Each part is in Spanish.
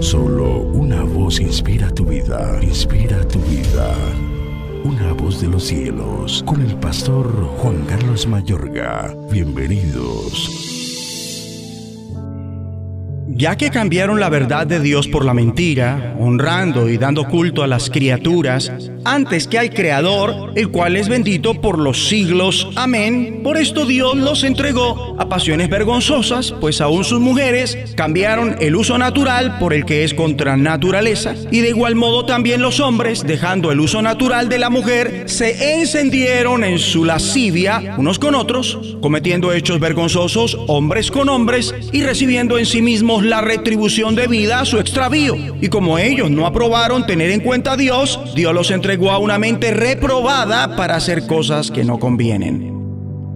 Solo una voz inspira tu vida, inspira tu vida. Una voz de los cielos, con el pastor Juan Carlos Mayorga. Bienvenidos. Ya que cambiaron la verdad de Dios por la mentira, honrando y dando culto a las criaturas, antes que al Creador, el cual es bendito por los siglos. Amén. Por esto Dios los entregó a pasiones vergonzosas, pues aún sus mujeres cambiaron el uso natural por el que es contra naturaleza, y de igual modo también los hombres, dejando el uso natural de la mujer, se encendieron en su lascivia unos con otros, cometiendo hechos vergonzosos hombres con hombres y recibiendo en sí mismos la retribución debida a su extravío. Y como ellos no aprobaron tener en cuenta a Dios, Dios los entregó a una mente reprobada para hacer cosas que no convienen.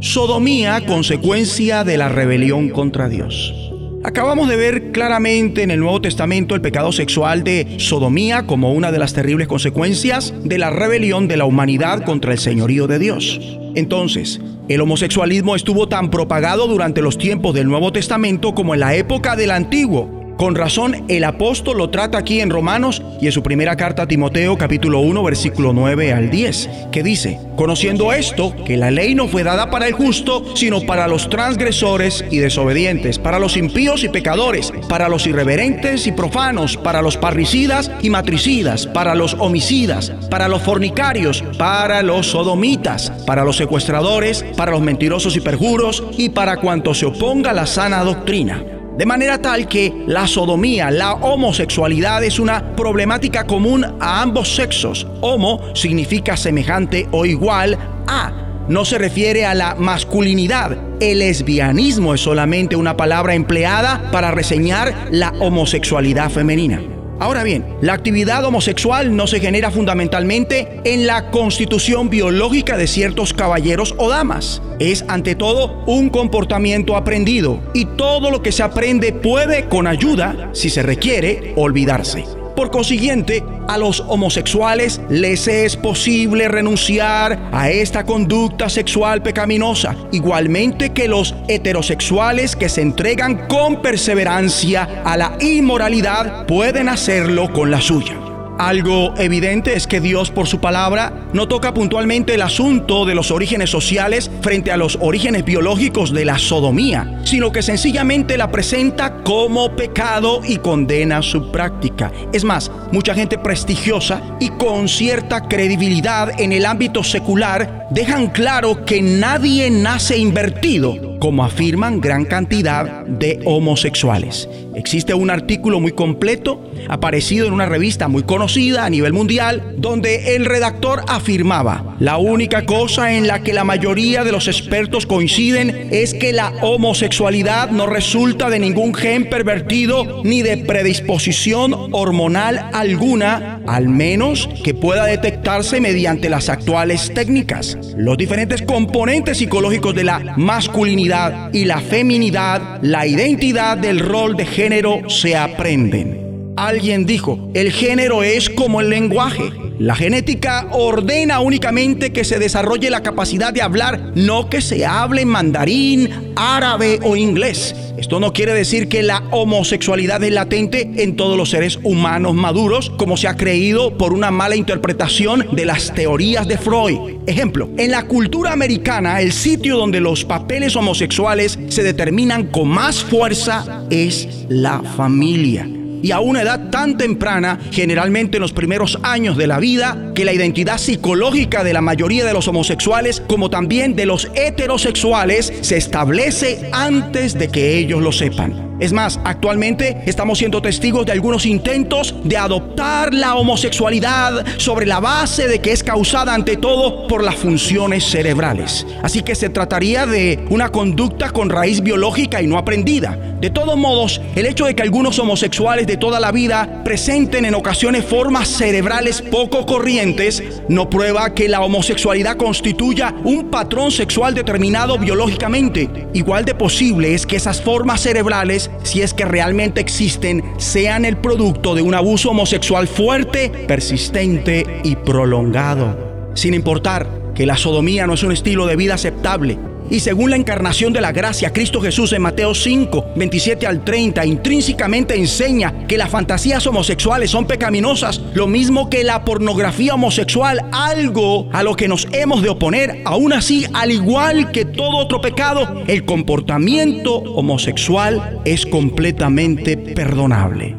Sodomía, consecuencia de la rebelión contra Dios. Acabamos de ver claramente en el Nuevo Testamento el pecado sexual de sodomía como una de las terribles consecuencias de la rebelión de la humanidad contra el señorío de Dios. Entonces, el homosexualismo estuvo tan propagado durante los tiempos del Nuevo Testamento como en la época del Antiguo. Con razón, el apóstol lo trata aquí en Romanos y en su primera carta a Timoteo capítulo 1 versículo 9 al 10, que dice, conociendo esto, que la ley no fue dada para el justo, sino para los transgresores y desobedientes, para los impíos y pecadores, para los irreverentes y profanos, para los parricidas y matricidas, para los homicidas, para los fornicarios, para los sodomitas, para los secuestradores, para los mentirosos y perjuros, y para cuanto se oponga a la sana doctrina de manera tal que la sodomía, la homosexualidad es una problemática común a ambos sexos. Homo significa semejante o igual a. No se refiere a la masculinidad. El lesbianismo es solamente una palabra empleada para reseñar la homosexualidad femenina. Ahora bien, la actividad homosexual no se genera fundamentalmente en la constitución biológica de ciertos caballeros o damas. Es ante todo un comportamiento aprendido y todo lo que se aprende puede, con ayuda, si se requiere, olvidarse. Por consiguiente, a los homosexuales les es posible renunciar a esta conducta sexual pecaminosa, igualmente que los heterosexuales que se entregan con perseverancia a la inmoralidad pueden hacerlo con la suya. Algo evidente es que Dios por su palabra no toca puntualmente el asunto de los orígenes sociales frente a los orígenes biológicos de la sodomía, sino que sencillamente la presenta como pecado y condena su práctica. Es más, mucha gente prestigiosa y con cierta credibilidad en el ámbito secular dejan claro que nadie nace invertido como afirman gran cantidad de homosexuales. Existe un artículo muy completo, aparecido en una revista muy conocida a nivel mundial, donde el redactor afirmaba, la única cosa en la que la mayoría de los expertos coinciden es que la homosexualidad no resulta de ningún gen pervertido ni de predisposición hormonal alguna, al menos que pueda detectarse mediante las actuales técnicas. Los diferentes componentes psicológicos de la masculinidad y la feminidad, la identidad del rol de género se aprenden. Alguien dijo, el género es como el lenguaje. La genética ordena únicamente que se desarrolle la capacidad de hablar, no que se hable mandarín, árabe o inglés. Esto no quiere decir que la homosexualidad es latente en todos los seres humanos maduros, como se ha creído por una mala interpretación de las teorías de Freud. Ejemplo, en la cultura americana, el sitio donde los papeles homosexuales se determinan con más fuerza es la familia y a una edad tan temprana, generalmente en los primeros años de la vida, que la identidad psicológica de la mayoría de los homosexuales, como también de los heterosexuales, se establece antes de que ellos lo sepan. Es más, actualmente estamos siendo testigos de algunos intentos de adoptar la homosexualidad sobre la base de que es causada ante todo por las funciones cerebrales. Así que se trataría de una conducta con raíz biológica y no aprendida. De todos modos, el hecho de que algunos homosexuales de toda la vida presenten en ocasiones formas cerebrales poco corrientes no prueba que la homosexualidad constituya un patrón sexual determinado biológicamente. Igual de posible es que esas formas cerebrales si es que realmente existen, sean el producto de un abuso homosexual fuerte, persistente y prolongado. Sin importar que la sodomía no es un estilo de vida aceptable y según la encarnación de la gracia, Cristo Jesús en Mateo 5, 27 al 30, intrínsecamente enseña que las fantasías homosexuales son pecaminosas, lo mismo que la pornografía homosexual, algo a lo que nos hemos de oponer. Aún así, al igual que todo otro pecado, el comportamiento homosexual es completamente perdonable.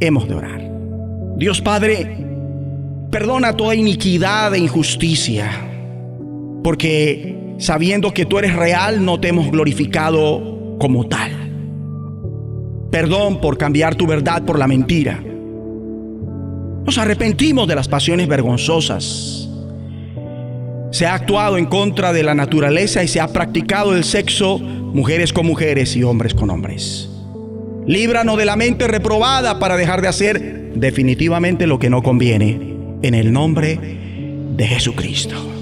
Hemos de orar. Dios Padre, perdona toda iniquidad e injusticia, porque sabiendo que tú eres real, no te hemos glorificado como tal. Perdón por cambiar tu verdad por la mentira. Nos arrepentimos de las pasiones vergonzosas. Se ha actuado en contra de la naturaleza y se ha practicado el sexo mujeres con mujeres y hombres con hombres. Líbranos de la mente reprobada para dejar de hacer definitivamente lo que no conviene. En el nombre de Jesucristo.